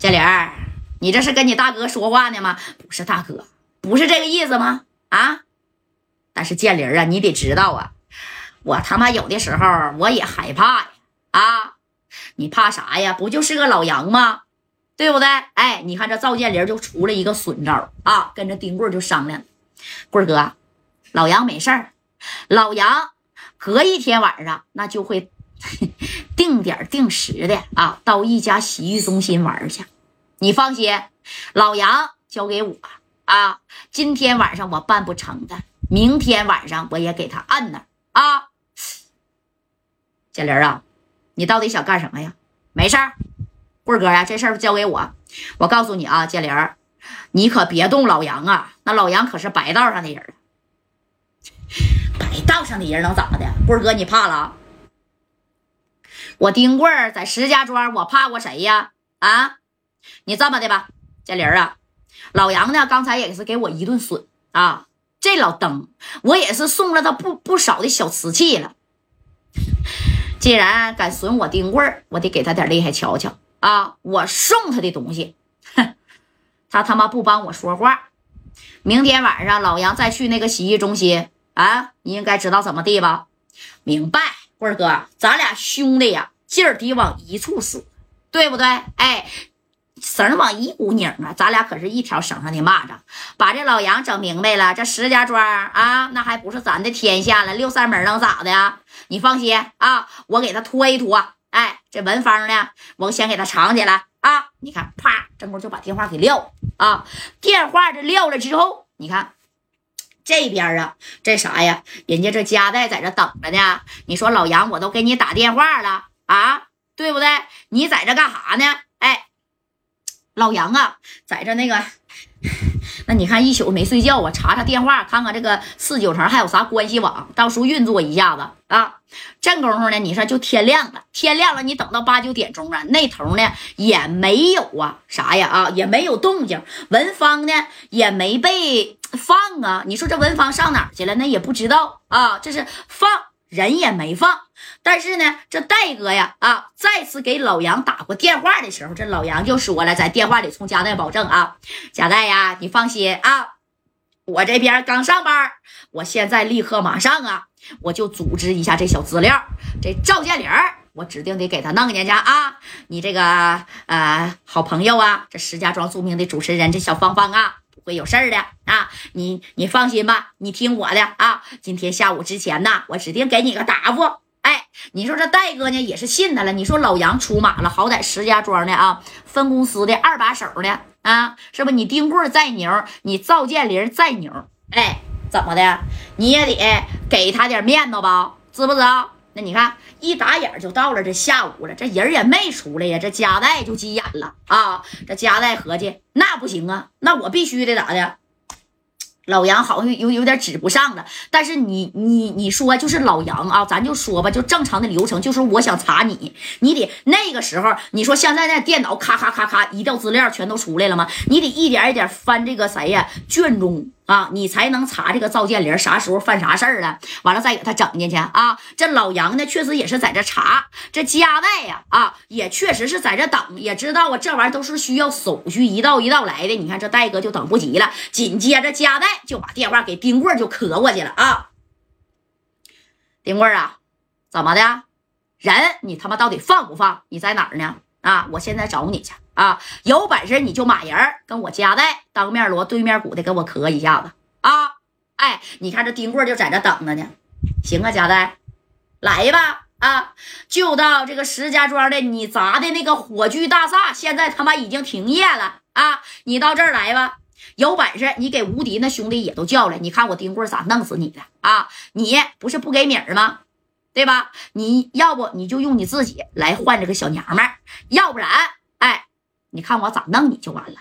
建玲儿，你这是跟你大哥说话呢吗？不是大哥，不是这个意思吗？啊！但是建林啊，你得知道啊，我他妈有的时候我也害怕呀！啊，你怕啥呀？不就是个老杨吗？对不对？哎，你看这赵建林就出了一个损招啊，跟着丁贵就商量，贵哥，老杨没事儿，老杨隔一天晚上那就会定点定时的啊，到一家洗浴中心玩去。你放心，老杨交给我啊，今天晚上我办不成的，明天晚上我也给他按那啊。建林啊，你到底想干什么呀？没事儿。贵哥呀，这事儿交给我。我告诉你啊，建林，你可别动老杨啊！那老杨可是白道上的人白道上的人能咋的？贵哥，你怕了？我丁贵儿在石家庄，我怕过谁呀？啊，你这么的吧，建林啊，老杨呢，刚才也是给我一顿损啊。这老登，我也是送了他不不少的小瓷器了。既然敢损我丁贵儿，我得给他点厉害瞧瞧。啊！我送他的东西，哼，他他妈不帮我说话。明天晚上老杨再去那个洗浴中心啊，你应该知道怎么地吧？明白，辉哥，咱俩兄弟呀，劲儿得往一处使，对不对？哎，绳往一股拧啊，咱俩可是一条绳上的蚂蚱。把这老杨整明白了，这石家庄啊，那还不是咱的天下了？六扇门能咋的呀？你放心啊，我给他拖一拖。哎，这文芳呢？我先给他藏起来啊！你看，啪，正光就把电话给撂啊！电话这撂了之后，你看这边啊，这啥呀？人家这家代在这等着呢。你说老杨，我都给你打电话了啊，对不对？你在这干啥呢？哎，老杨啊，在这那个。那你看一宿没睡觉啊，查查电话，看看这个四九城还有啥关系网，到时候运作一下子啊。这功夫呢，你说就天亮了，天亮了，你等到八九点钟啊，那头呢也没有啊，啥呀啊，也没有动静，文芳呢也没被放啊。你说这文芳上哪去了？那也不知道啊，这是放人也没放。但是呢，这戴哥呀，啊，再次给老杨打过电话的时候，这老杨就说了，在电话里冲贾代保证啊，贾代呀，你放心啊，我这边刚上班，我现在立刻马上啊，我就组织一下这小资料，这赵建林我指定得给他弄进去啊，你这个呃好朋友啊，这石家庄著名的主持人这小芳芳啊，有事儿的啊，你你放心吧，你听我的啊，今天下午之前呢，我指定给你个答复。哎，你说这戴哥呢也是信他了。你说老杨出马了，好歹石家庄的啊，分公司的二把手的啊，是不？你丁贵再牛，你赵建林再牛，哎，怎么的？你也得给他点面子吧，知不知道？那你看，一打眼就到了这下午了，这人也没出来呀，这夹带就急眼了啊！这夹带合计，那不行啊，那我必须得咋的？老杨好像有有点指不上了，但是你你你说就是老杨啊，咱就说吧，就正常的流程，就是我想查你，你得那个时候，你说现在那电脑咔咔咔咔一调资料全都出来了吗？你得一点一点翻这个谁呀卷宗。啊，你才能查这个赵建林啥时候犯啥事儿了，完了再给他整进去啊。这老杨呢，确实也是在这查，这家代呀，啊，也确实是在这等，也知道啊，这玩意儿都是需要手续一道一道来的。你看这戴哥就等不及了，紧接着家代就把电话给丁贵就磕过去了啊。丁贵啊，怎么的？人你他妈到底放不放？你在哪儿呢？啊，我现在找你去。啊，有本事你就马人跟我夹带，当面锣对面鼓的给我磕一下子啊！哎，你看这丁贵就在这等着呢。行啊，夹带，来吧啊！就到这个石家庄的你砸的那个火炬大厦，现在他妈已经停业了啊！你到这儿来吧，有本事你给无敌那兄弟也都叫来，你看我丁贵咋弄死你的啊！你不是不给米儿吗？对吧？你要不你就用你自己来换这个小娘们儿，要不然。哎你看我咋弄你就完了。